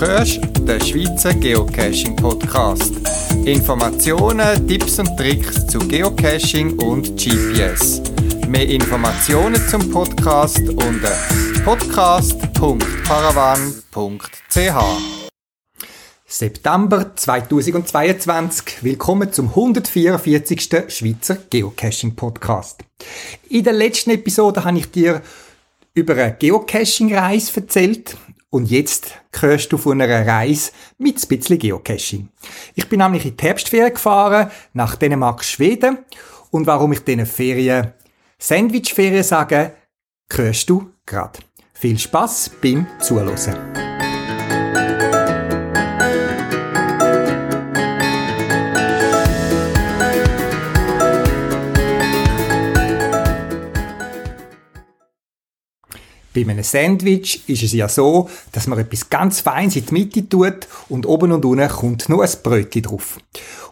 hörst den Schweizer Geocaching Podcast. Informationen, Tipps und Tricks zu Geocaching und GPS. Mehr Informationen zum Podcast unter podcast.paravan.ch. September 2022. Willkommen zum 144. Schweizer Geocaching Podcast. In der letzten Episode habe ich dir über eine Geocaching-Reise erzählt. Und jetzt hörst du von einer Reise mit ein bisschen Geocaching. Ich bin nämlich in die Herbstferien gefahren, nach Dänemark, Schweden. Und warum ich diesen Ferien Sandwichferien sage, hörst du grad. Viel Spaß beim Zuhören. Bei einem Sandwich ist es ja so, dass man etwas ganz Feines in die Mitte tut und oben und unten kommt noch ein Brötchen drauf.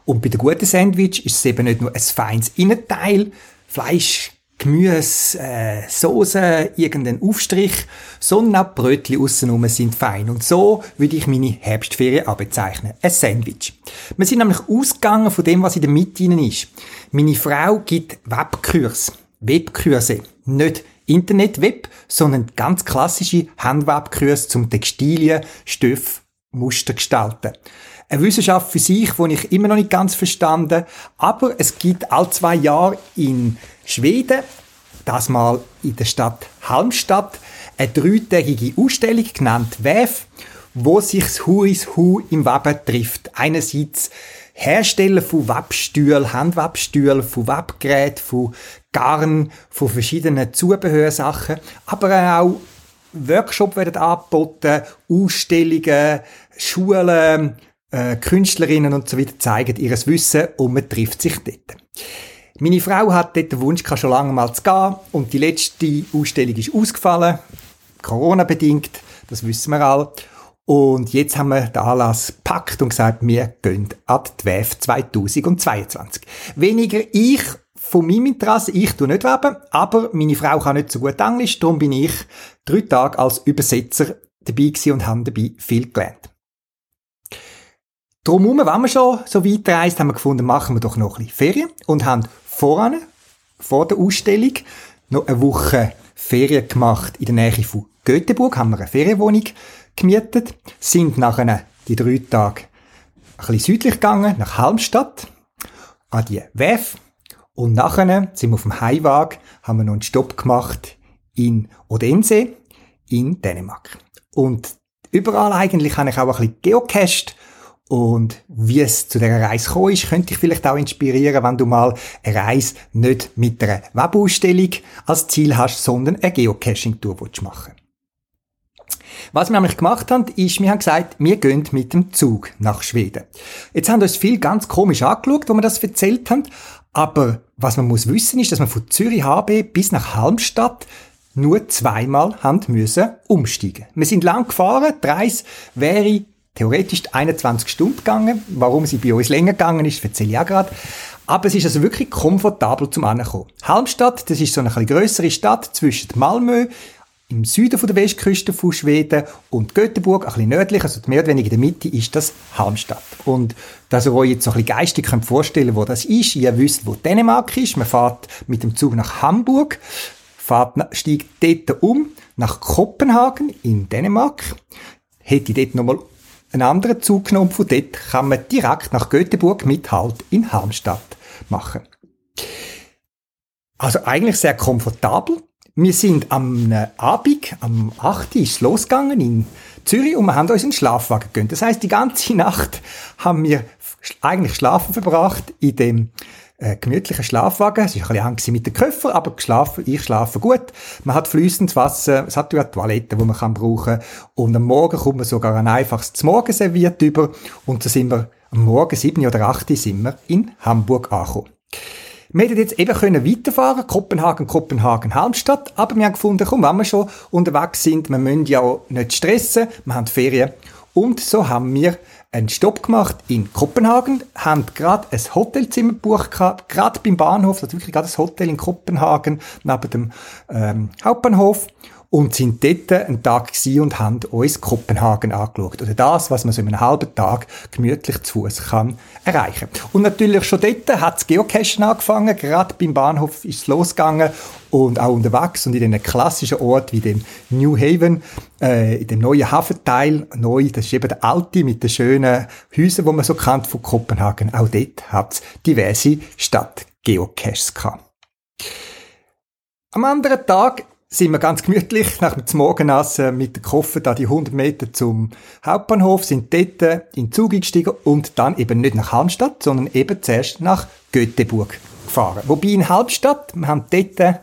Und bei der guten Sandwich ist es eben nicht nur ein feines Innenteil, Fleisch, Gemüse, äh, Soße, irgendein Aufstrich, sondern auch Brötchen außenrum sind fein. Und so würde ich meine Herbstferien bezeichnen. Ein Sandwich. Wir sind nämlich ausgegangen von dem, was in der Mitte ist. Meine Frau gibt Webkurs. Webkurse. Nicht Internetweb, sondern ganz klassische Handwebkurse zum Textilien, Stoff, Muster gestalten. Eine Wissenschaft für sich, die ich immer noch nicht ganz verstanden, aber es gibt all zwei Jahre in Schweden, das mal in der Stadt Halmstad, eine dreitägige Ausstellung genannt WEF, wo sich das Hu is Hu im Weben trifft. Einerseits Hersteller von Webstühlen, Handwebstühlen, von Webgeräten, von Garn, von verschiedenen Zubehörsachen, aber auch Workshops werden angeboten, Ausstellungen, Schulen, äh, Künstlerinnen und so weiter zeigen ihr Wissen und man trifft sich dort. Meine Frau hat dort den Wunsch schon lange mal zu gehen und die letzte Ausstellung ist ausgefallen, Corona-bedingt, das wissen wir alle. Und jetzt haben wir den Anlass gepackt und gesagt, wir gehen an die WEF 2022. Weniger ich von meinem Interesse, ich tue nicht weben, aber meine Frau kann nicht so gut Englisch, darum bin ich drei Tage als Übersetzer dabei gewesen und habe dabei viel gelernt. Drumherum, wenn wir schon so weit reist, haben wir gefunden, machen wir doch noch ein bisschen Ferien und haben voran, vor der Ausstellung, noch eine Woche Ferien gemacht in der Nähe von Göteborg, haben wir eine Ferienwohnung gemietet, sind nachher die drei Tage ein bisschen südlich gegangen, nach Halmstadt, an die WEF. Und nachher sind wir auf dem Heimweg, haben wir noch einen Stopp gemacht in Odense, in Dänemark. Und überall eigentlich habe ich auch ein bisschen geocached. Und wie es zu dieser Reise gekommen ist, könnte ich vielleicht auch inspirieren, wenn du mal eine Reise nicht mit einer Webausstellung als Ziel hast, sondern eine Geocaching-Tour machen was wir nämlich gemacht haben, ist, wir haben gesagt, wir gehen mit dem Zug nach Schweden. Jetzt haben uns viel ganz komisch angeschaut, wo wir das erzählt haben. Aber was man muss wissen, ist, dass man von Zürich HB bis nach Halmstadt nur zweimal haben müssen umsteigen. Wir sind lang gefahren, die Reise wäre theoretisch 21 Stunden gegangen. Warum sie bei uns länger gegangen ist, erzähle ich auch gerade. Aber es ist also wirklich komfortabel zum Ankommen. Halmstadt, das ist so eine etwas grössere Stadt zwischen Malmö im Süden von der Westküste von Schweden und Göteborg, ein bisschen nördlich, also mehr oder weniger in der Mitte, ist das Halmstad. Und dass ihr euch jetzt so ein bisschen geistig könnt vorstellen wo das ist, ihr wisst, wo Dänemark ist, man fährt mit dem Zug nach Hamburg, fährt, steigt dort um nach Kopenhagen in Dänemark, hätte dort nochmal einen anderen Zug genommen, von dort kann man direkt nach Göteborg mit Halt in Halmstad machen. Also eigentlich sehr komfortabel. Wir sind am äh, Abend, am 8. ist es losgegangen in Zürich und wir haben uns in den Schlafwagen gegönnt. Das heißt, die ganze Nacht haben wir eigentlich schlafen verbracht in dem äh, gemütlichen Schlafwagen. Es war ein bisschen mit den Köffer, aber geschlafen, ich schlafe gut. Man hat fließendes Wasser, es hat ja Toiletten, die man kann brauchen Und am Morgen kommt man sogar ein einfaches Morgen serviert über und so sind wir am Morgen 7 oder 8 sind wir in Hamburg angekommen. Wir hätten jetzt eben können weiterfahren, Kopenhagen, Kopenhagen, Halmstadt, aber wir haben gefunden, komm, wenn wir schon unterwegs sind, wir müssen ja auch nicht stressen, wir haben Ferien. Und so haben wir einen Stopp gemacht in Kopenhagen, haben gerade ein Hotelzimmer gebucht, gerade beim Bahnhof, ist wirklich gerade ein Hotel in Kopenhagen, neben dem ähm, Hauptbahnhof. Und sind dort einen Tag gewesen und haben uns Kopenhagen angeschaut. Oder das, was man so in einem halben Tag gemütlich zu Fuß kann erreichen. Und natürlich schon dort hat das Geocachen angefangen. Gerade beim Bahnhof ist es losgegangen und auch unterwegs und in einem klassischen Ort wie dem New Haven, äh, in dem neuen Hafenteil, neu, das ist eben der alte mit den schönen Häusern, wo man so kennt von Kopenhagen. Auch dort hat es diverse Stadt-Geocaches gehabt. Am anderen Tag sind wir ganz gemütlich nach dem Morgenassen mit dem Koffer da die 100 Meter zum Hauptbahnhof, sind dort in den Zug gestiegen und dann eben nicht nach Halmstadt, sondern eben zuerst nach Göteborg gefahren. Wobei in Halbstadt, wir haben dort äh,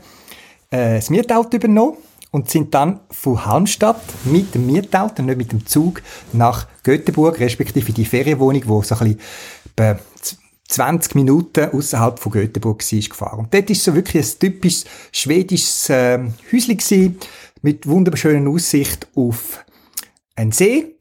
das Mietauto übernommen und sind dann von Halmstadt mit dem Mietauto, nicht mit dem Zug, nach Göteborg, respektive die Ferienwohnung, wo so ein bisschen 20 Minuten außerhalb von Göteborg war, gefahren. Und dort ist so wirklich ein typisches schwedisches äh, Häuschen gewesen, mit wunderschöner Aussicht auf einen See.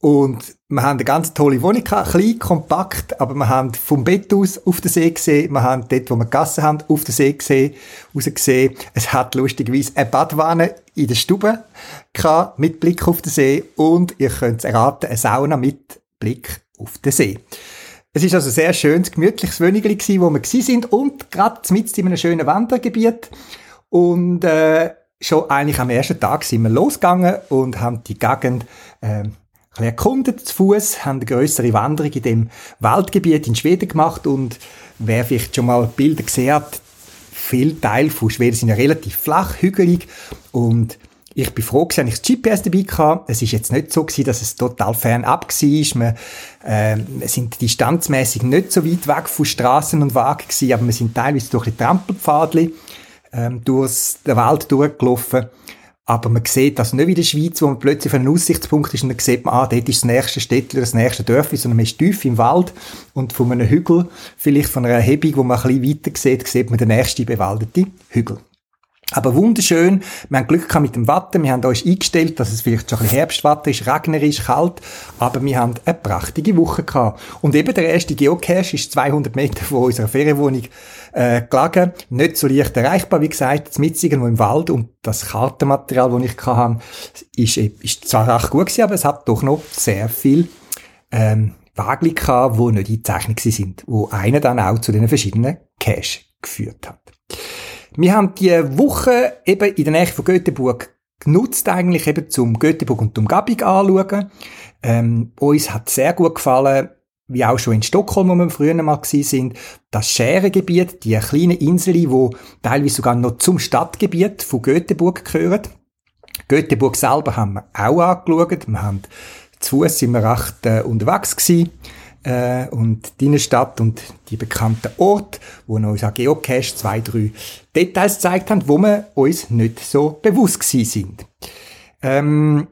Und wir haben eine ganz tolle Wohnung gehabt, klein, kompakt, aber wir haben vom Bett aus auf den See gesehen, wir haben dort, wo wir gegessen haben, auf den See gesehen, rausgesehen. Es hat lustigerweise eine Badwanne in der Stube gehabt, mit Blick auf den See und ihr könnt es erraten, eine Sauna mit Blick auf den See. Es ist also sehr schönes, gemütliches Wönigli gewesen, wo wir gewesen sind und gerade mitten in einem schönen Wandergebiet. Und äh, schon eigentlich am ersten Tag sind wir losgegangen und haben die Gegend äh, ein erkundet zu Fuß, haben eine größere Wanderung in dem Waldgebiet in Schweden gemacht und wer vielleicht schon mal Bilder gesehen hat, viele Teile von Schweden sind ja relativ flach, hügelig und ich bin froh, dass ich das GPS dabei hatte. Es ist jetzt nicht so gewesen, dass es total fernab war. Wir, äh, sind distanzmäßig nicht so weit weg von Straßen und Wagen gewesen, aber wir sind teilweise durch die Trampelpfadli ähm, durch den Wald durchgelaufen. Aber man sieht das nicht wie in der Schweiz, wo man plötzlich auf einem Aussichtspunkt ist und dann sieht man, ah, dort ist das nächste Städtchen, das nächste Dörfli, sondern man ist tief im Wald und von einem Hügel, vielleicht von einer Erhebung, wo man ein bisschen weiter sieht, sieht man den nächsten bewaldeten Hügel. Aber wunderschön. Wir haben Glück mit dem Wetter. Wir haben uns eingestellt, dass es vielleicht schon ein bisschen Herbstwetter ist, regnerisch, kalt. Aber wir haben eine prachtige Woche gehabt. Und eben der erste Geocache ist 200 Meter von unserer Ferienwohnung äh, gelegen. Nicht so leicht erreichbar, wie gesagt, mit irgendwo im Wald. Und das Kartenmaterial, das ich hatte, ist, ist zwar recht gut gewesen, aber es hat doch noch sehr viel ähm, Wagli gehabt, die nicht eingezeichnet sind, wo einer dann auch zu den verschiedenen Cache geführt hat. Wir haben die Woche eben in der Nähe von Göteborg genutzt eigentlich eben zum Göteborg und Umgebung anschauen. Ähm, uns hat sehr gut gefallen, wie auch schon in Stockholm, wo wir früher mal sind, das Scherengebiet, die kleine Insel, wo teilweise sogar noch zum Stadtgebiet von Göteborg gehören. Göteborg selber haben wir auch angeschaut. Wir haben zu Fuß sind wir recht äh, unterwegs gewesen äh, und die Innenstadt und die bekannten Orte, wo uns auch Geocache zwei, drei Details gezeigt haben, wo wir uns nicht so bewusst gewesen sind. Ähm,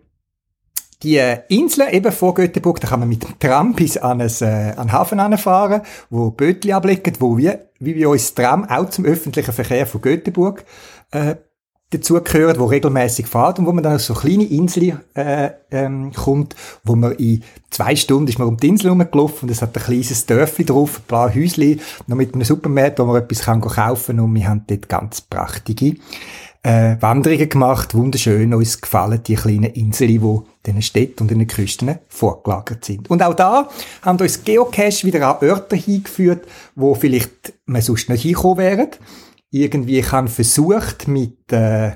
die Insel eben vor Göteborg, da kann man mit dem Tram bis an, äh, den Hafen anfahren, wo Bötli ablegen, wo wir, wie wir uns Tram auch zum öffentlichen Verkehr von Göteborg äh, dazugehören, wo regelmäßig fährt und wo man dann auf so kleine Inseln äh, ähm, kommt, wo man in zwei Stunden ist man um die Insel rumgelaufen und es hat ein kleines Dörfli drauf, ein paar Häuschen, noch mit einem Supermarkt, wo man etwas kann kaufen und wir haben dort ganz prachtige äh, Wanderungen gemacht, wunderschön, uns gefallen die kleinen Inseln, wo den Städten und den Küsten vorgelagert sind. Und auch da haben uns Geocache wieder an Orte hingeführt, wo vielleicht man sonst nicht hinkommen wären irgendwie ich habe versucht, mit, äh,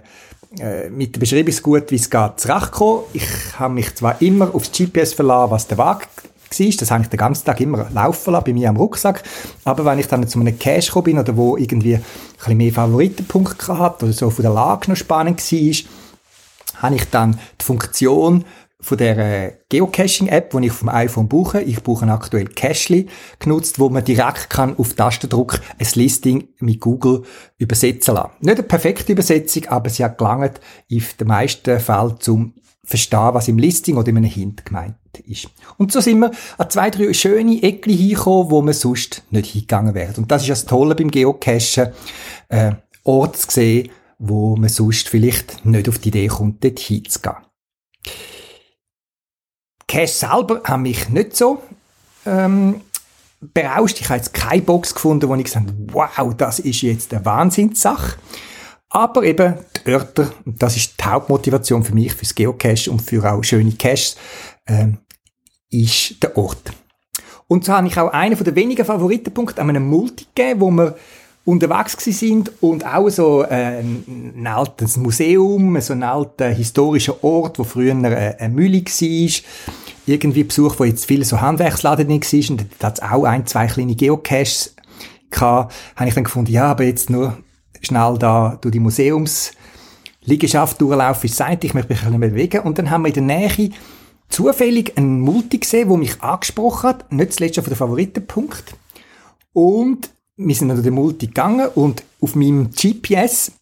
äh, mit dem Beschreibungsgut, wie es geht, zurechtzukommen. Ich habe mich zwar immer aufs GPS verlassen, was der Wagen war, das habe ich den ganzen Tag immer laufen lassen, bei mir am Rucksack. Aber wenn ich dann zu einem Cache gekommen bin oder wo irgendwie ein bisschen mehr Favoritenpunkte hatte oder so von der Lage noch spannend war, habe ich dann die Funktion von der Geocaching-App, die ich vom iPhone buche, ich buche aktuell Cashly, genutzt, wo man direkt kann auf Tastendruck ein Listing mit Google übersetzen lassen. Nicht eine perfekte Übersetzung, aber sie hat gelangt in den meisten Fällen zum verstehen, was im Listing oder in einem Hint gemeint ist. Und so sind wir an zwei, drei schöne Ecken hingekommen, wo man sonst nicht hingegangen wäre. Und das ist das Tolle beim Geocachen, äh, Orte zu sehen, wo man sonst vielleicht nicht auf die Idee kommt, dort hinzugehen. Cash selber haben mich nicht so ähm, berauscht. Ich habe jetzt keine Box gefunden, wo ich gesagt habe, wow, das ist jetzt eine Wahnsinnssache. Aber eben die Örter, und das ist die Hauptmotivation für mich, fürs Geocache und für auch schöne Caches, äh, ist der Ort. Und so habe ich auch einen der wenigen Favoritenpunkte an einem Multi gegeben, wo wir unterwegs sind und auch so äh, ein altes Museum, so ein alter historischer Ort, wo früher eine Mühle war. Irgendwie Besuch, wo jetzt viele so Handwerksladen nicht war und da hat auch ein, zwei kleine Geocaches gehabt, habe ich dann gefunden, ja, aber jetzt nur schnell da durch die Museumsliegenschaft durchlaufen, ist Zeit, ich möchte mich ein bisschen bewegen und dann haben wir in der Nähe zufällig einen Multi gesehen, der mich angesprochen hat, nicht zuletzt auf den Favoritenpunkt. Und wir sind an den Multi gegangen und auf meinem GPS,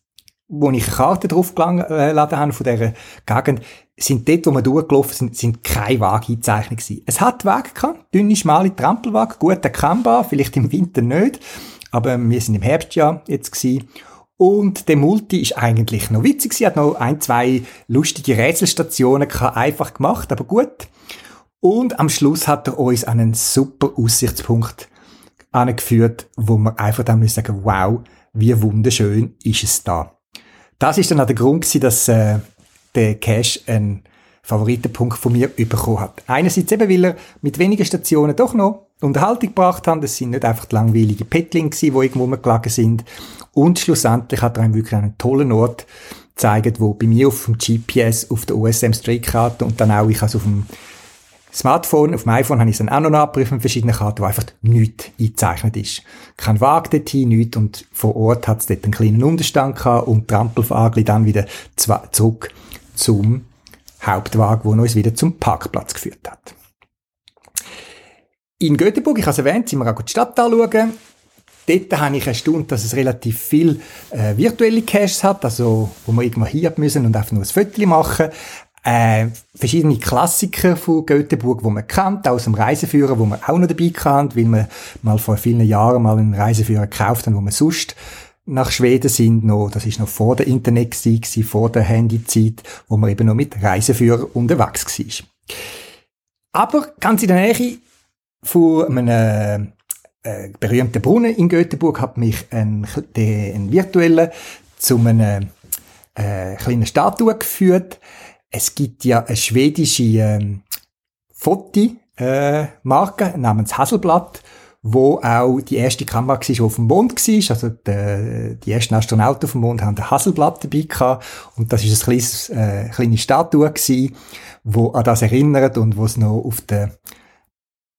wo ich eine Karte draufgeladen äh, habe von dieser Gegend, sind dort, wo wir durchgelaufen sind, sind keine Waage eingezeichnet gewesen. Es hat Wege gehabt, dünne, schmale Trampelwagen, gut erkennbar, vielleicht im Winter nicht, aber wir sind im Herbst ja jetzt gewesen. Und der Multi ist eigentlich noch witzig. Sie hat noch ein, zwei lustige Rätselstationen gehabt, einfach gemacht, aber gut. Und am Schluss hat er uns einen super Aussichtspunkt angeführt, wo wir einfach dann müssen sagen, wow, wie wunderschön ist es da. Das ist dann auch der Grund gewesen, dass äh, der Cache einen Favoritenpunkt von mir bekommen hat. Einerseits eben, weil er mit wenigen Stationen doch noch Unterhaltung gebracht hat. Das sind nicht einfach die langweilige Petling die irgendwo rumgelagert sind. Und schlussendlich hat er einem wirklich einen tollen Ort gezeigt, wo bei mir auf dem GPS, auf der OSM Straight-Karte und dann auch, ich also auf dem Smartphone, auf dem iPhone habe ich es dann auch noch nachgeprüft mit verschiedenen Karten, wo einfach nichts eingezeichnet ist. Kein Wagen dorthin, nichts und vor Ort hat es dort einen kleinen Unterstand gehabt und Trampelfagli dann wieder zurück zum Hauptwagen, wo uns wieder zum Parkplatz geführt hat. In Göteborg, ich habe es erwähnt, sind wir auch die Stadt anschauen. Dort habe ich erstaunt, dass es relativ viel äh, virtuelle Caches hat, also wo man irgendwo hier müssen und einfach nur ein Foto machen. Äh, verschiedene Klassiker von Göteborg, wo man kennt, aus dem Reiseführer, wo man auch noch dabei kennt, weil man mal vor vielen Jahren mal einen Reiseführer gekauft hat, wo man sonst nach Schweden sind noch, das ist noch vor der Internetzeit, vor der Handyzeit, wo man eben noch mit Reiseführer unterwegs war. Aber ganz in der Nähe von einem äh, berühmten Brunnen in Göteborg hat mich ein, ein virtueller zu einem äh, kleinen Statue geführt. Es gibt ja eine schwedische ähm, Fotomarke äh, namens Hasselblatt, wo auch die erste Kamera war, die auf dem Mond war. Also die, die ersten Astronauten auf dem Mond haben ein Hasselblatt dabei gehabt. Und das ist ein kleines, äh, kleine Statue wo an das erinnert und wo es noch auf der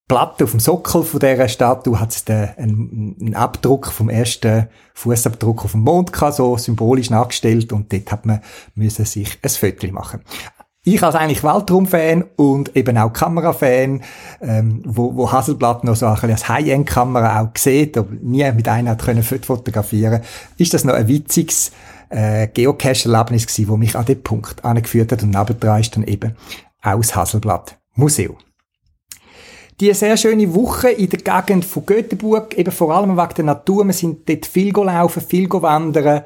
Platte, auf dem Sockel von dieser Statue hat es einen, einen Abdruck vom ersten Fußabdruck auf dem Mond gehabt, so symbolisch nachgestellt und dort hat man müssen sich ein Foto machen. Ich als eigentlich Weltraumfan und eben auch Kamerafan, ähm, wo, wo Hasselblatt noch so ein bisschen als High-End-Kamera auch sieht, aber nie mit einer hat können fotografieren, ist das noch ein witziges äh, Geocache-Erlebnis gewesen, wo mich an den Punkt angeführt hat und nebendran ist dann eben aus Hasselblatt Museum. Die sehr schöne Woche in der Gegend von Göteborg, eben vor allem wegen der Natur, wir sind dort viel gelaufen, viel wandern,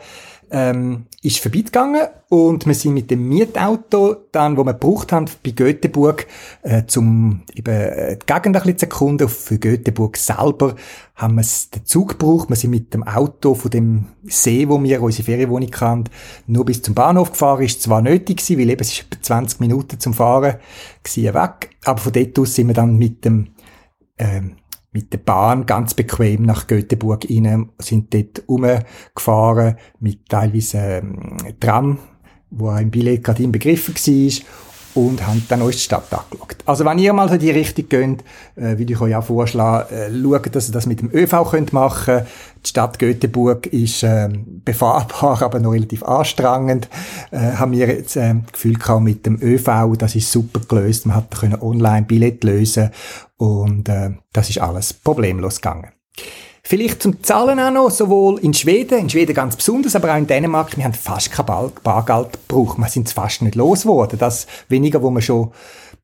ähm, ist vorbeigegangen und wir sind mit dem Mietauto dann, wo wir gebraucht haben, bei Göteborg, äh, zum eben äh, die Gegend ein bisschen zu erkunden, für Göteborg selber, haben wir den Zug gebraucht. Wir sind mit dem Auto von dem See, wo wir unsere Ferienwohnung hatten, nur bis zum Bahnhof gefahren. Ist zwar nötig gewesen, weil eben es ist etwa 20 Minuten zum Fahren gewesen, weg, aber von dort aus sind wir dann mit dem ähm, mit der Bahn ganz bequem nach Göteborg rein, sind dort umgefahren mit teilweise ähm, Tram, wo ein Billett gerade inbegriffen war und haben dann uns die Stadt angeschaut. Also wenn ihr mal in die Richtung geht, äh, würde ich euch auch vorschlagen, äh, schaut, dass ihr das mit dem ÖV könnt machen Die Stadt Göteborg ist äh, befahrbar, aber noch relativ anstrengend. Äh, haben wir jetzt äh, Gefühl gehabt mit dem ÖV, das ist super gelöst. Man hat können online Billett lösen und äh, das ist alles problemlos gegangen. Vielleicht zum Zahlen auch noch, sowohl in Schweden, in Schweden ganz besonders, aber auch in Dänemark, wir haben fast kein Bargeld gebraucht. Wir sind fast nicht losgeworden. Das weniger, wo wir schon,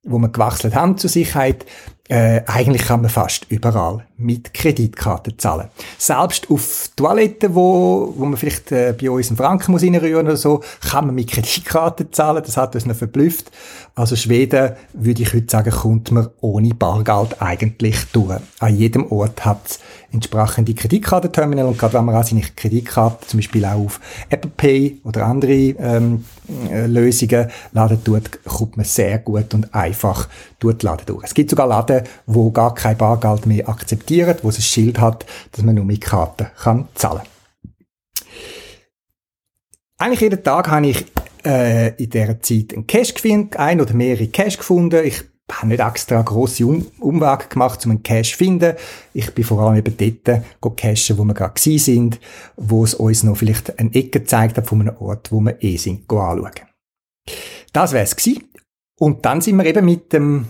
wo wir gewechselt haben zur Sicherheit. äh, eigentlich kann man fast überall mit Kreditkarte zahlen. Selbst auf Toiletten, wo, wo man vielleicht äh, bei uns einen Franken muss oder so, kann man mit Kreditkarte zahlen. Das hat uns noch verblüfft. Also Schweden, würde ich heute sagen, kommt man ohne Bargeld eigentlich durch. An jedem Ort hat es entsprechende Kreditkartenterminal und gerade wenn man auch seine Kreditkarte zum Beispiel auch auf Apple Pay oder andere ähm, äh, Lösungen laden tut, kommt man sehr gut und einfach durch Laden durch. Es gibt sogar Laden, wo gar kein Bargeld mehr akzeptieren, wo es ein Schild hat, dass man nur mit Karten kann zahlen Eigentlich jeden Tag habe ich äh, in dieser Zeit einen Cash gefunden, ein oder mehrere Cash gefunden. Ich habe nicht extra grosse um Umwege gemacht, um einen Cash zu finden. Ich bin vor allem eben dort cashen, wo wir gerade sind, wo es uns noch vielleicht eine Ecke gezeigt hat von einem Ort, wo wir eh sind, anschauen. Das wär's gewesen. Und dann sind wir eben mit dem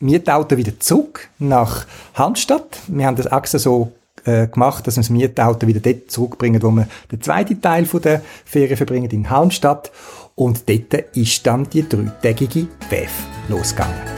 Mietauto wieder zurück nach Handstadt. Wir haben das extra so äh, gemacht, dass wir das Mietauto wieder dort zurückbringen, wo wir den zweiten Teil von der Ferien verbringen, in Halmstadt. Und dort ist dann die dreitägige WEF losgegangen.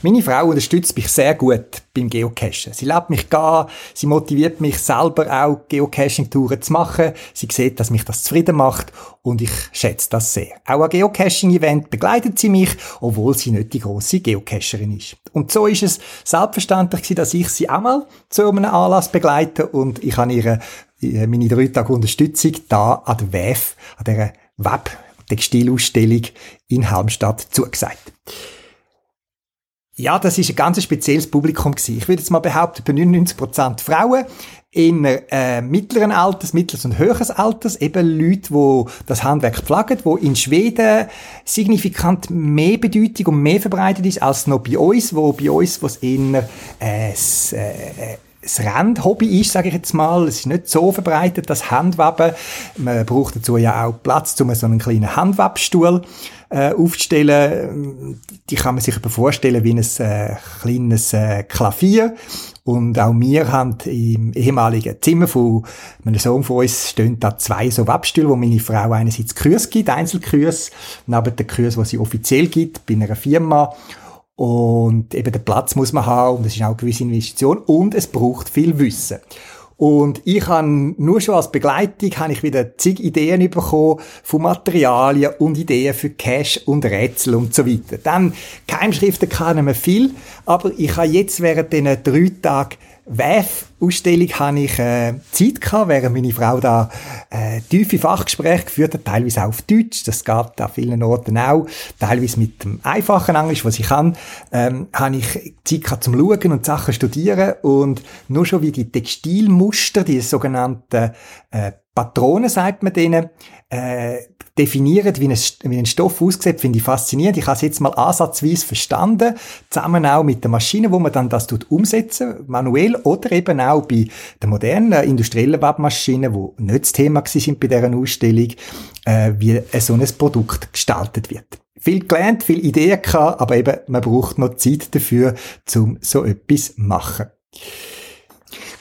Meine Frau unterstützt mich sehr gut beim Geocachen. Sie lässt mich gehen, sie motiviert mich selber auch Geocaching-Touren zu machen. Sie sieht, dass mich das zufrieden macht und ich schätze das sehr. Auch ein Geocaching-Event begleitet sie mich, obwohl sie nicht die grosse Geocacherin ist. Und so ist es selbstverständlich dass ich sie auch mal zu einem Anlass begleite und ich habe ihre, äh, meine drei Tage Unterstützung da an der WEF, an dieser Web-Textilausstellung in Halmstadt zugesagt. Ja, das ist ein ganz spezielles Publikum gewesen. Ich würde jetzt mal behaupten, bei 99% Frauen in äh, mittleren Alters, mittleres und höheres Alters, eben Leute, die das Handwerk pflegen, wo in Schweden signifikant mehr Bedeutung und mehr verbreitet ist als noch bei uns, wo bei uns, was eher äh, das, äh, das Randhobby ist, sage ich jetzt mal. Es ist nicht so verbreitet, das Handweben. Man braucht dazu ja auch Platz, um so einen kleinen Handwebstuhl äh, aufzustellen. Die kann man sich aber vorstellen wie ein äh, kleines äh, Klavier. Und auch wir haben im ehemaligen Zimmer von meinem Sohn von uns stehen da zwei so Webstühle, wo meine Frau einerseits Kurs gibt, Einzelkurs, neben den Kurs, die sie offiziell gibt, bei einer Firma. Und eben den Platz muss man haben und das ist auch eine gewisse Investition und es braucht viel Wissen. Und ich habe nur schon als Begleitung habe ich wieder zig Ideen bekommen von Materialien und Ideen für Cash und Rätsel und so weiter. Dann Keimschriften kann man viel, aber ich habe jetzt während diesen drei Tagen WEF-Ausstellung habe ich äh, Zeit gehabt, während meine Frau da äh, tiefe Fachgespräche geführt hat, teilweise auch auf Deutsch, das geht an vielen Orten auch, teilweise mit dem einfachen Englisch, was ich kann, ähm, habe ich Zeit gehabt zum Schauen und Sachen studieren und nur schon wie die Textilmuster, die sogenannten äh, Patronen, sagt man denen, äh, definieren, wie ein, wie ein Stoff aussieht, finde ich faszinierend. Ich habe es jetzt mal ansatzweise verstanden, zusammen auch mit der Maschine, wo man dann das tut umsetzen, manuell oder eben auch bei den modernen industriellen Webmaschinen, wo nicht das Thema sind bei dieser Ausstellung, äh, wie so ein Produkt gestaltet wird. Viel gelernt, viel Ideen gehabt, aber eben, man braucht noch Zeit dafür, um so etwas zu machen.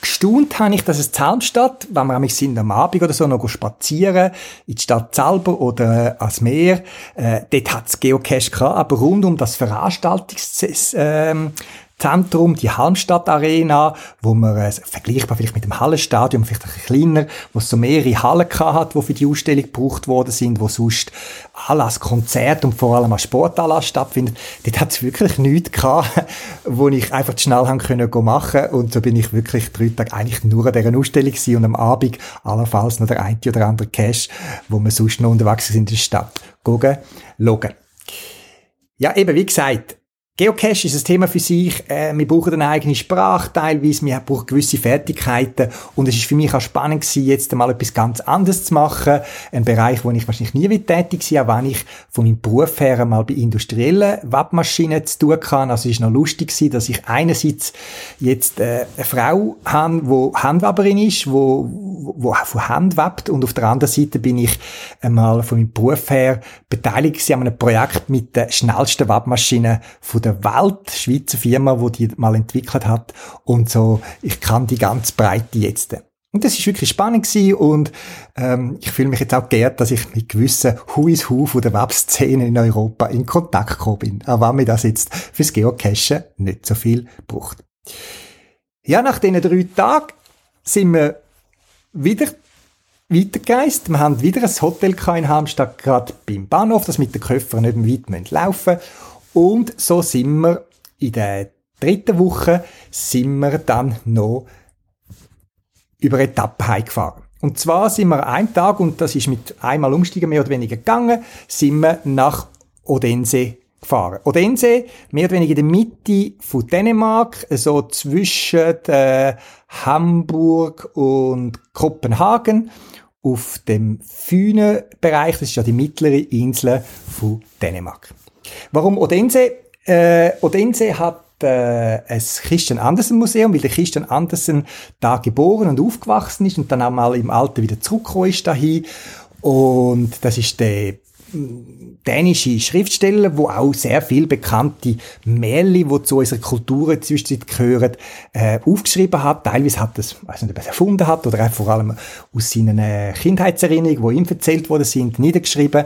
Gestaunt habe ich, dass es Zelmstadt, wenn wir sind am Abend oder so noch spazieren, in die Stadt selber oder äh, ans Meer, äh, dort hat es Geocache gehabt, aber rund um das Veranstaltungs, ähm, Zentrum, die Halmstadt Arena, wo man äh, vergleichbar vielleicht mit dem Hallenstadion, vielleicht ein kleiner, wo es so mehrere Hallen hat, wo für die Ausstellung gebraucht worden sind, wo sonst Anlass, Konzert und vor allem auch Sportanlass stattfindet. Dort hat es wirklich nichts gehabt, wo ich einfach schnell haben können machen und so bin ich wirklich drei Tage eigentlich nur an dieser Ausstellung gewesen und am Abend allenfalls noch der eine oder andere Cash, wo wir sonst noch unterwegs sind in der Stadt, gucken, schauen. Ja, eben, wie gesagt, Geocache ist ein Thema für sich. Äh, wir brauchen eine eigene Sprache teilweise, wir brauchen gewisse Fertigkeiten und es ist für mich auch spannend gewesen, jetzt mal etwas ganz anderes zu machen. Ein Bereich, wo ich wahrscheinlich nie tätig sein auch wenn ich von meinem Beruf her mal bei industriellen Wattmaschinen zu tun kann. Also es ist noch lustig gewesen, dass ich einerseits jetzt äh, eine Frau habe, die Handwaberin ist, wo, wo von Hand wappt und auf der anderen Seite bin ich einmal von meinem Beruf her beteiligt an einem Projekt mit den schnellsten Wattmaschinen von der Welt, Schweizer Firma, die die mal entwickelt hat und so, ich kann die ganz Breite jetzt. Und das ist wirklich spannend gewesen und ähm, ich fühle mich jetzt auch geehrt, dass ich mit gewissen Who is von der Webszene in Europa in Kontakt gekommen bin, auch wenn mir das jetzt fürs Geocachen nicht so viel braucht. Ja, nach diesen drei Tagen sind wir wieder weitergereist. Wir haben wieder ein Hotel in Hamstadt, gerade beim Bahnhof, das mit den Köffern nicht weit laufen müssen. Und so sind wir in der dritten Woche sind wir dann noch über Etappen heimgefahren. Und zwar sind wir einen Tag, und das ist mit einmal umsteigen mehr oder weniger gegangen, sind wir nach Odense gefahren. Odense, mehr oder weniger in der Mitte von Dänemark, so zwischen äh, Hamburg und Kopenhagen, auf dem Fühne-Bereich, das ist ja die mittlere Insel von Dänemark. Warum Odense? Äh, Odense hat äh, ein Christian Andersen Museum, weil der Christian Andersen da geboren und aufgewachsen ist und dann auch mal im Alter wieder zurückgekommen ist dahin. Und das ist der dänische Schriftsteller, wo auch sehr viel bekannte Märchen, die zu unserer Kultur zwischenzeit gehören, äh, aufgeschrieben hat. Teilweise hat es, weiß nicht, ob er es erfunden hat oder vor allem aus seinen äh, Kindheitserinnerungen, die ihm erzählt worden sind, niedergeschrieben.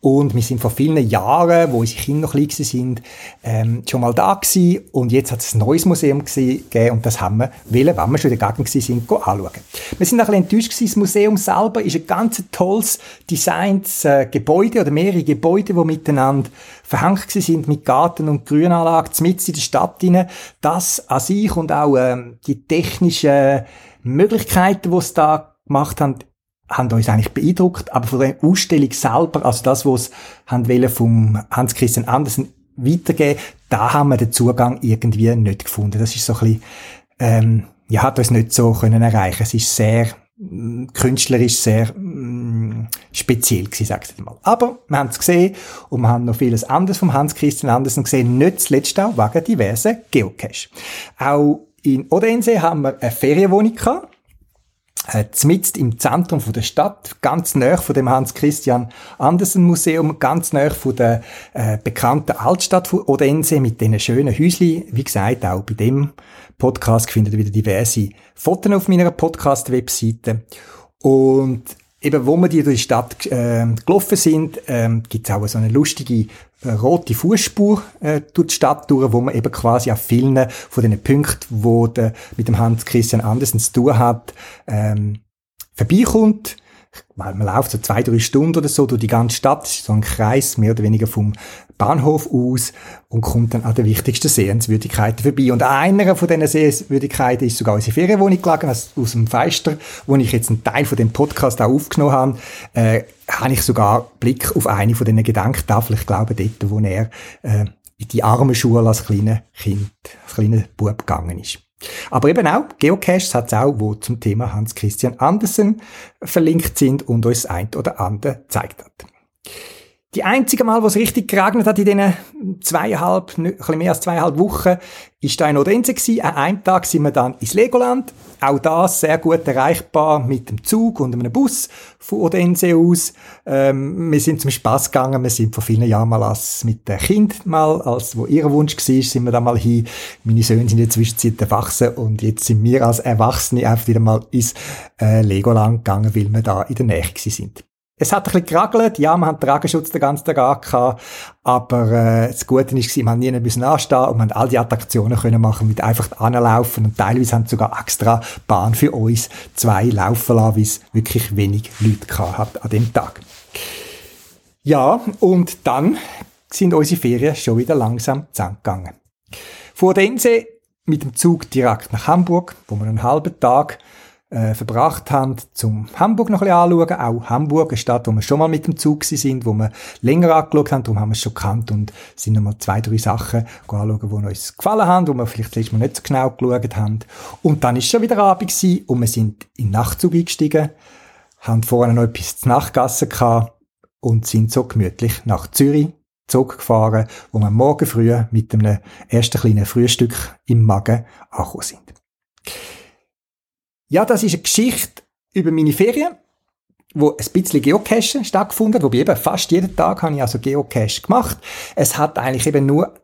Und wir sind vor vielen Jahren, wo unsere Kinder noch klein sind, ähm, schon mal da gewesen. Und jetzt hat es ein neues Museum gegeben und das haben wir wollen, wenn wir schon in der Gegend sind, anschauen. Wir sind ein bisschen enttäuscht gewesen. Das Museum selber ist ein ganz tolles, designtes äh, Gebäude oder mehrere Gebäude, die miteinander verhängt sind mit Garten und Grünanlage, mitten in der Stadt rein. Das an sich und auch ähm, die technischen Möglichkeiten, die es da gemacht haben, haben uns eigentlich beeindruckt, aber von der Ausstellung selber, also das, was wollen vom Hans Christian Andersen weitergeben, da haben wir den Zugang irgendwie nicht gefunden. Das ist so ein bisschen, ähm, ja, hat uns nicht so können erreichen. Es ist sehr künstlerisch sehr mm, speziell gewesen, sag's ich mal. Aber wir haben es gesehen und wir haben noch vieles anderes vom Hans-Christian Andersen gesehen, nicht zuletzt auch wegen diversen Geocache. Auch in Odense haben wir eine Ferienwohnung gehabt, äh, mitten im Zentrum der Stadt, ganz nah von dem Hans-Christian Andersen Museum, ganz nah von der äh, bekannten Altstadt von Odense mit diesen schönen Häuschen. Wie gesagt, auch bei dem Podcast findet ihr wieder diverse Fotos auf meiner Podcast-Webseite. Und eben, wo wir durch die Stadt äh, gelaufen sind, ähm, gibt es auch so eine lustige rote Fußspur äh, durch die Stadt durch, wo man eben quasi auf vielen von den Punkten, wo der mit dem Hans Christian Andersen zu tun hat, ähm, vorbeikommt weil man läuft so zwei, drei Stunden oder so durch die ganze Stadt, so ein Kreis, mehr oder weniger vom Bahnhof aus und kommt dann an den wichtigsten Sehenswürdigkeiten vorbei. Und einer von diesen Sehenswürdigkeiten ist sogar unsere Ferienwohnung gelegen, also aus dem Feister, wo ich jetzt einen Teil von dem Podcast auch aufgenommen habe, äh, habe ich sogar Blick auf eine von diesen Gedenktafeln, ich glaube dort, wo er äh, in die arme Schule als kleiner Kind, als kleiner Bub gegangen ist. Aber eben auch Geocaches hat es auch, wo zum Thema Hans Christian Andersen verlinkt sind und uns ein oder andere gezeigt hat. Die einzige Mal, wo es richtig geregnet hat in diesen zweieinhalb, ein bisschen mehr als zweieinhalb Wochen, ist da in Odense. An einem Tag sind wir dann ins Legoland. Auch das sehr gut erreichbar mit dem Zug und einem Bus von Odense aus. Ähm, wir sind zum Spaß gegangen. Wir sind vor vielen Jahren mal als, mit dem Kind mal, als wo ihr Wunsch war, sind wir da mal hin. Meine Söhne sind in der Zwischenzeit erwachsen und jetzt sind wir als Erwachsene einfach wieder mal ins äh, Legoland gegangen, weil wir da in der Nähe sind. Es hat ein bisschen geragelt, ja, wir haben Tragenschutz den ganzen Tag angehabt, aber äh, das Gute wir haben nie müssen anstehen und haben all die Attraktionen können machen mit einfach anlaufen und teilweise haben sogar extra Bahn für uns zwei laufen lassen, weil es wirklich wenig Leute gehabt hat an dem Tag. Ja, und dann sind unsere Ferien schon wieder langsam zusammengegangen. Vor Dense mit dem Zug direkt nach Hamburg, wo wir einen halben Tag äh, verbracht haben, zum Hamburg noch ein bisschen anschauen. Auch Hamburg, eine Stadt, wo wir schon mal mit dem Zug sind, wo wir länger angeschaut haben, darum haben wir es schon gekannt und sind nochmal zwei, drei Sachen anschauen, die uns gefallen haben, wo wir vielleicht letztes Mal nicht so genau geschaut haben. Und dann ist schon wieder Abend gewesen und wir sind in den Nachtzug eingestiegen, haben vorher noch etwas zu Nachtgassen gehabt und sind so gemütlich nach Zürich Zug gefahren, wo wir morgen früh mit einem ersten kleinen Frühstück im Magen angekommen sind. Ja, das ist eine Geschichte über meine Ferien, wo ein bisschen Geocachen stattgefunden hat, wobei eben fast jeden Tag habe ich also Geocache gemacht. Es hat eigentlich eben nur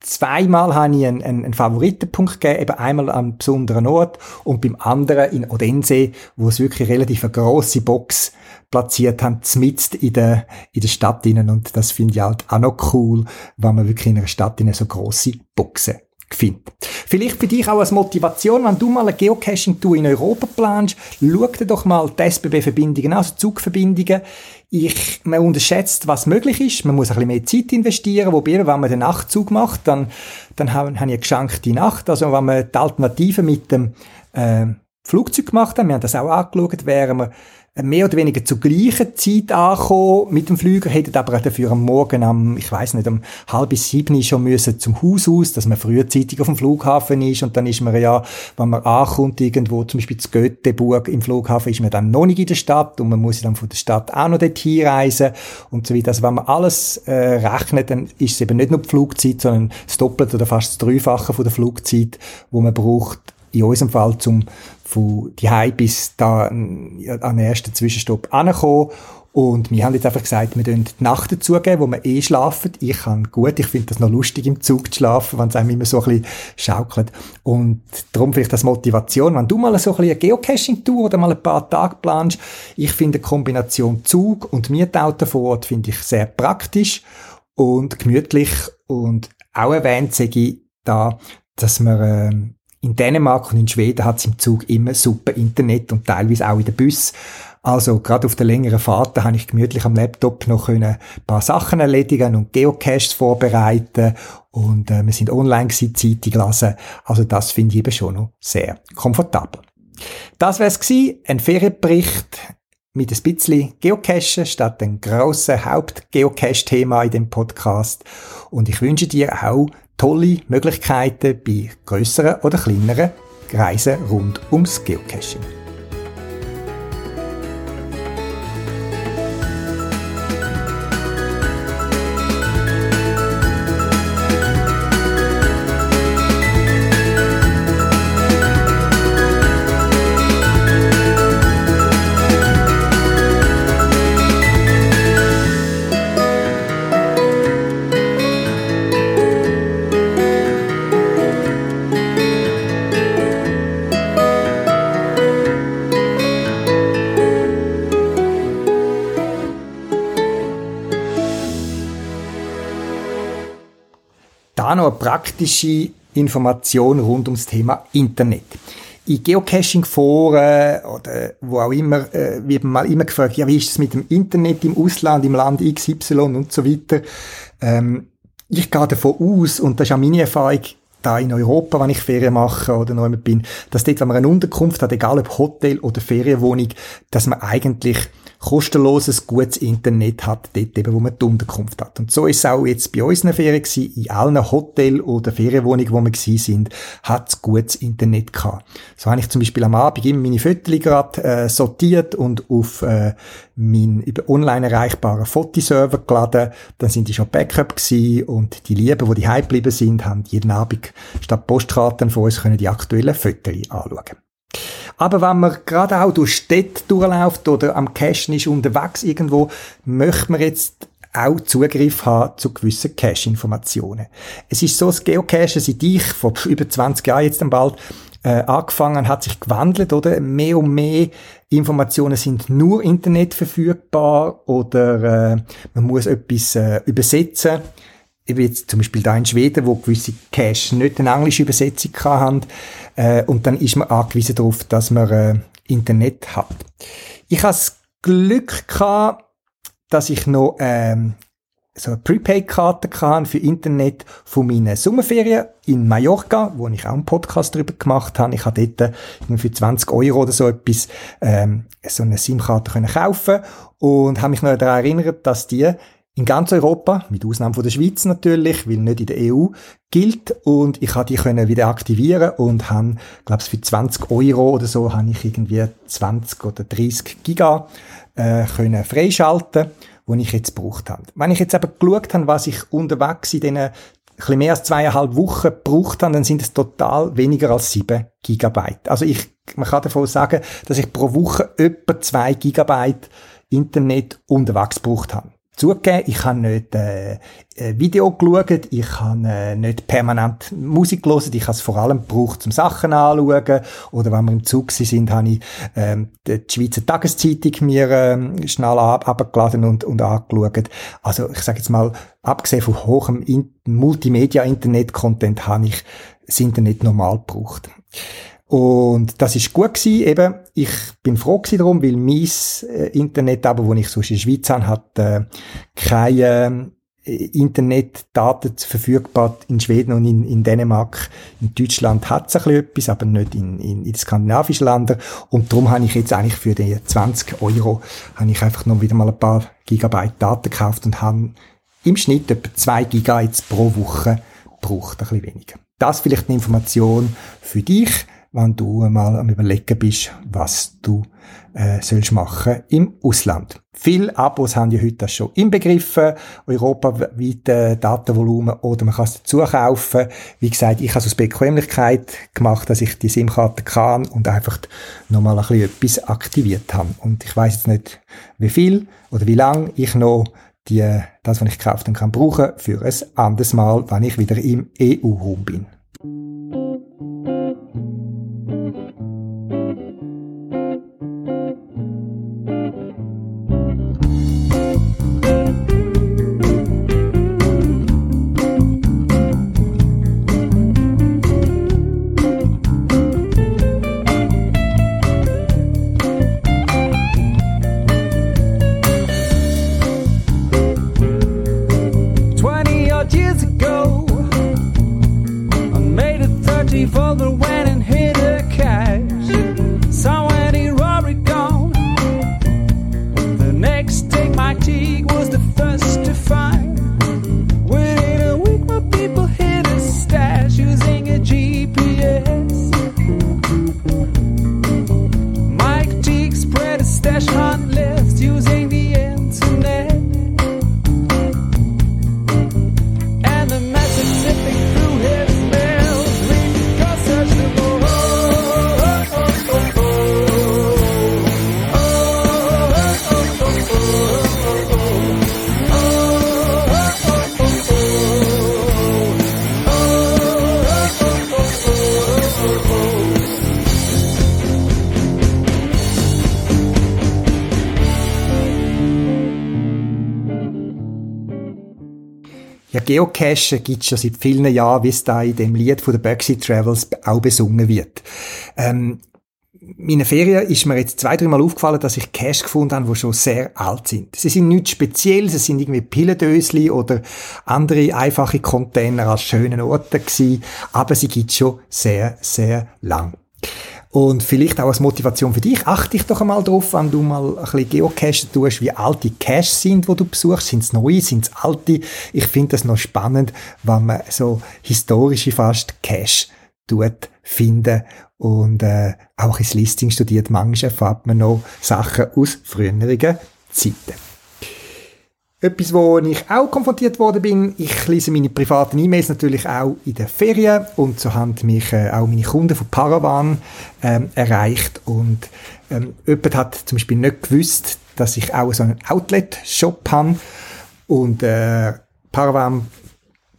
zweimal habe ich einen, einen, Favoritenpunkt gegeben, eben einmal am besonderen Ort und beim anderen in Odense, wo es wirklich relativ eine grosse Box platziert haben, zmitzt in der, in der Stadt innen und das finde ich halt auch noch cool, wenn man wirklich in einer Stadt in so grosse Boxen findet. Vielleicht für dich auch als Motivation, wenn du mal eine Geocaching-Tour in Europa planst, schau dir doch mal die SBB-Verbindungen an, also Zugverbindungen. Ich, man unterschätzt, was möglich ist. Man muss ein bisschen mehr Zeit investieren, wobei, wenn man den Nachtzug macht, dann, dann haben, haben ich eine geschenkte Nacht. Also, wenn man die Alternative mit dem, äh, Flugzeug gemacht haben, wir haben das auch angeschaut, wären wir mehr oder weniger zur gleichen Zeit angekommen mit dem Flüger, hätten aber dafür am Morgen am, ich weiß nicht, um halb bis sieben schon müssen zum Haus aus, dass man frühzeitig auf dem Flughafen ist und dann ist man ja, wenn man ankommt irgendwo, zum Beispiel zu Göteborg im Flughafen, ist man dann noch nicht in der Stadt und man muss dann von der Stadt auch noch dorthin reisen und so weiter. Also wenn man alles äh, rechnet, dann ist es eben nicht nur die Flugzeit, sondern das Doppelte oder fast das Dreifache von der Flugzeit, wo man braucht, in unserem Fall zum von die bis da an den ersten Zwischenstopp ankommen. Und wir haben jetzt einfach gesagt, wir dürfen die Nacht dazugeben, wo wir eh schlafen. Ich kann gut, ich finde das noch lustig, im Zug zu schlafen, wenn es einem immer so ein bisschen schaukelt. Und darum vielleicht das Motivation, wenn du mal so ein bisschen eine Geocaching-Tour oder mal ein paar Tage planst, ich finde die Kombination Zug und Mietauto vor Ort finde ich sehr praktisch und gemütlich und auch erwähnt sage ich da, dass man äh, in Dänemark und in Schweden hat es im Zug immer super Internet und teilweise auch in den Bus. Also gerade auf der längeren Fahrt habe ich gemütlich am Laptop noch ein paar Sachen erledigen und Geocaches vorbereiten und äh, wir sind online gewesen, Zeitung lesen. Also das finde ich eben schon noch sehr komfortabel. Das wäre es gewesen, ein Ferienbericht mit ein bisschen Geocachen statt dem grossen Haupt-Geocache-Thema in dem Podcast. Und ich wünsche dir auch tolle Möglichkeiten bei größeren oder kleineren Reisen rund ums Geocaching. Noch praktische Information rund ums Thema Internet. In Geocaching-Foren oder wo auch immer äh, wird mal immer gefragt, ja, wie ist es mit dem Internet im Ausland, im Land XY und so weiter. Ähm, ich gehe davon aus, und das ist auch meine Erfahrung, da in Europa, wenn ich Ferien mache oder noch immer bin, dass dort, wenn man eine Unterkunft hat, egal ob Hotel oder Ferienwohnung, dass man eigentlich kostenloses, gutes Internet hat, dort eben, wo man die Unterkunft hat. Und so ist es auch jetzt bei uns der Ferien gewesen. In allen Hotel- oder Ferienwohnungen, wo wir gewesen sind, hat es gutes Internet gehabt. So habe ich zum Beispiel am Abend immer meine Fotos gerade äh, sortiert und auf äh, meinen über online erreichbaren Fotoserver geladen. Dann sind die schon Backup gewesen und die Lieben, die die geblieben sind, haben jeden Abend statt Postkarten von uns können die aktuellen Fotos anschauen. Aber wenn man gerade auch durch Städte durchläuft oder am Cachen ist unterwegs irgendwo, möchte man jetzt auch Zugriff haben zu gewissen Cache-Informationen. Es ist so, das Geocachen, seit ich vor über 20 Jahren jetzt dann bald äh, angefangen hat sich gewandelt, oder? Mehr und mehr Informationen sind nur Internet verfügbar oder äh, man muss etwas äh, übersetzen eben jetzt zum Beispiel da in Schweden, wo gewisse Cache nicht eine englische Übersetzung haben, äh, und dann ist man angewiesen darauf, dass man äh, Internet hat. Ich habe das Glück gehabt, dass ich noch ähm, so eine Prepaid-Karte für Internet von meinen Sommerferien in Mallorca, wo ich auch einen Podcast darüber gemacht habe. Ich habe dort für 20 Euro oder so etwas, ähm, so eine SIM-Karte können kaufen und habe mich noch daran erinnert, dass die in ganz Europa, mit Ausnahme von der Schweiz natürlich, weil nicht in der EU gilt und ich habe die können wieder aktivieren und habe, glaube ich, für 20 Euro oder so habe ich irgendwie 20 oder 30 Giga äh, können freischalten die ich jetzt gebraucht habe. Wenn ich jetzt aber geschaut habe, was ich unterwegs in diesen ein mehr als zweieinhalb Wochen gebraucht habe, dann sind es total weniger als sieben Gigabyte. Also ich, man kann davon sagen, dass ich pro Woche etwa zwei Gigabyte Internet unterwegs gebraucht habe. Zugegeben, ich habe nicht äh, Video geschaut, ich habe äh, nicht permanent Musik gelesen, ich habe es vor allem gebraucht, zum Sachen anzuschauen. Oder wenn wir im Zug sind, habe ich ähm, die Schweizer Tageszeitung mir ähm, schnell ab abgeladen und, und angeschaut. Also ich sage jetzt mal, abgesehen von hohem In Multimedia-Internet-Content habe ich das Internet normal gebraucht. Und das ist gut gewesen, eben. Ich bin froh gewesen darum, weil mein äh, Internet, aber wo ich sonst in der Schweiz habe, hat äh, keine äh, Internetdaten verfügbar in Schweden und in, in Dänemark. In Deutschland hat es ein bisschen etwas, aber nicht in, in, in den skandinavischen Ländern. Und darum habe ich jetzt eigentlich für die 20 Euro habe ich einfach noch wieder mal ein paar Gigabyte Daten gekauft und habe im Schnitt etwa 2 Gigabyte pro Woche gebraucht, ein bisschen weniger. Das vielleicht eine Information für dich wenn du mal am überlegen bist, was du äh, sollst machen im Ausland. Viele Abos haben ja heute das schon inbegriffen, europaweite Datenvolumen oder man kann es dazu kaufen. Wie gesagt, ich habe es aus Bequemlichkeit gemacht, dass ich die SIM-Karte kann und einfach nochmal ein bisschen etwas aktiviert habe. Und ich weiß jetzt nicht, wie viel oder wie lang ich noch die, das, was ich gekauft habe, kann brauchen für ein anderes Mal, wenn ich wieder im EU-Raum bin. Geocachen gibt es schon seit vielen Jahren, wie es da in dem Lied von der Backseat Travels auch besungen wird. Ähm, meine Ferien ist mir jetzt zwei, dreimal aufgefallen, dass ich Cash gefunden habe, die schon sehr alt sind. Sie sind nichts Spezielles, es sind irgendwie Pillendösli oder andere einfache Container als schönen Orte gewesen, aber sie gibt schon sehr, sehr lang. Und vielleicht auch als Motivation für dich, achte dich doch einmal drauf, wenn du mal ein bisschen Geocachen tust, wie alte Caches sind, wo du besuchst. Sind es neue, sind es alte? Ich finde das noch spannend, wenn man so historische fast Cache tut, finden und äh, auch ins Listing studiert. Manchmal erfahrt man noch Sachen aus früheren Zeiten. Etwas, wo ich auch konfrontiert worden bin, ich lese meine privaten E-Mails natürlich auch in den Ferien. Und so haben mich äh, auch meine Kunden von Paravan ähm, erreicht. Und ähm, jemand hat zum Beispiel nicht gewusst, dass ich auch so einen Outlet-Shop habe. Und äh, Paravan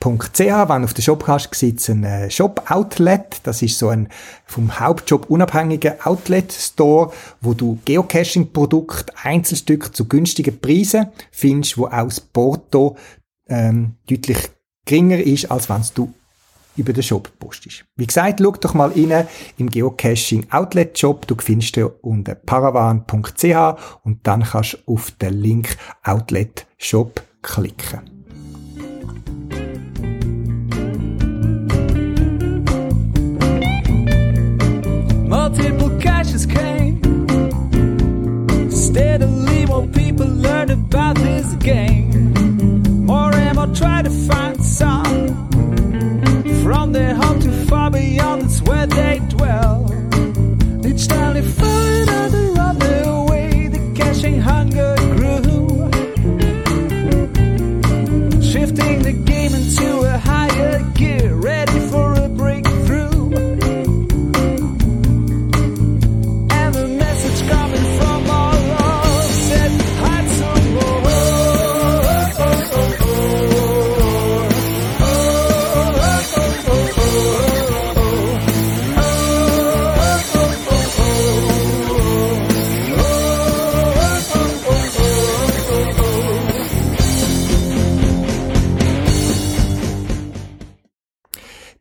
Shop.ch. Wenn du auf den Shop hast, sieht ein äh, Shop-Outlet. Das ist so ein vom Hauptjob unabhängiger Outlet-Store, wo du Geocaching-Produkte, Einzelstücke zu günstigen Preisen findest, wo das Porto ähm, deutlich geringer ist, als wenn du über den Shop postest. Wie gesagt, schau doch mal rein im Geocaching Outlet Shop. Du findest ihn unter paravan.ch und dann kannst du auf den Link Outlet Shop klicken. Caches came. Steadily, more people learn about this game. More and more try to find some. From their home to far beyond, it's where they dwell. Each time they find other on their way, the caching hunger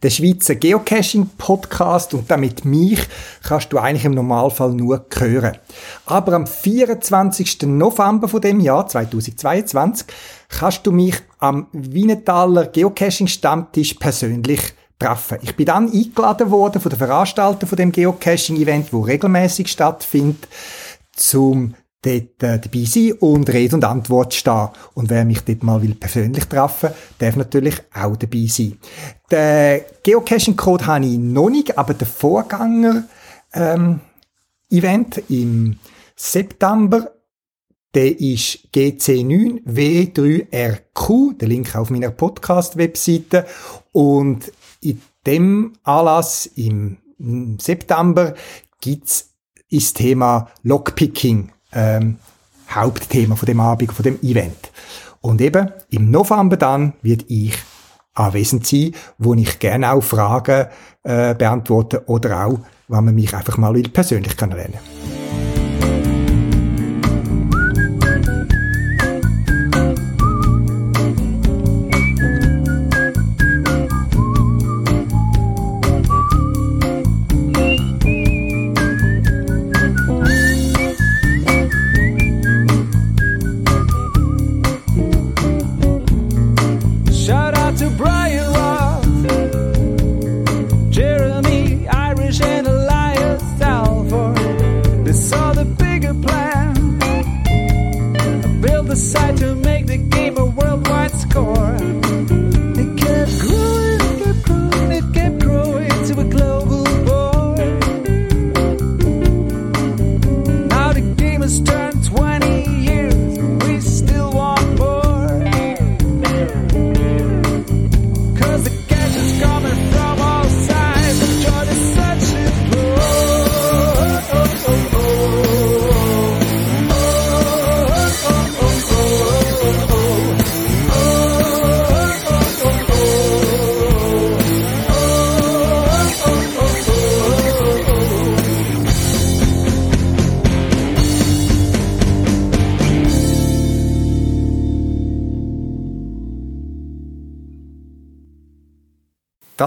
der Schweizer Geocaching-Podcast und damit mich kannst du eigentlich im Normalfall nur hören. Aber am 24. November von dem Jahr 2022 kannst du mich am Wienetaler Geocaching-Stammtisch persönlich treffen. Ich bin dann eingeladen worden von den Veranstaltern von dem Geocaching-Event, wo regelmäßig stattfindet, zum dort äh, dabei sein und Rede und Antwort stehen. Und wer mich dort mal will persönlich treffen darf natürlich auch dabei sein. Den Geocaching-Code habe ich noch nicht, aber der Vorgänger ähm, Event im September, der ist GC9W3RQ, der Link auf meiner Podcast-Webseite. Und in dem Anlass im September gibt's ist Thema Lockpicking ähm, Hauptthema von dem Abend, von dem Event. Und eben im November dann wird ich anwesend sein, wo ich gerne auch Fragen äh, beantworte oder auch, wenn man mich einfach mal persönlich kennenlernen kann.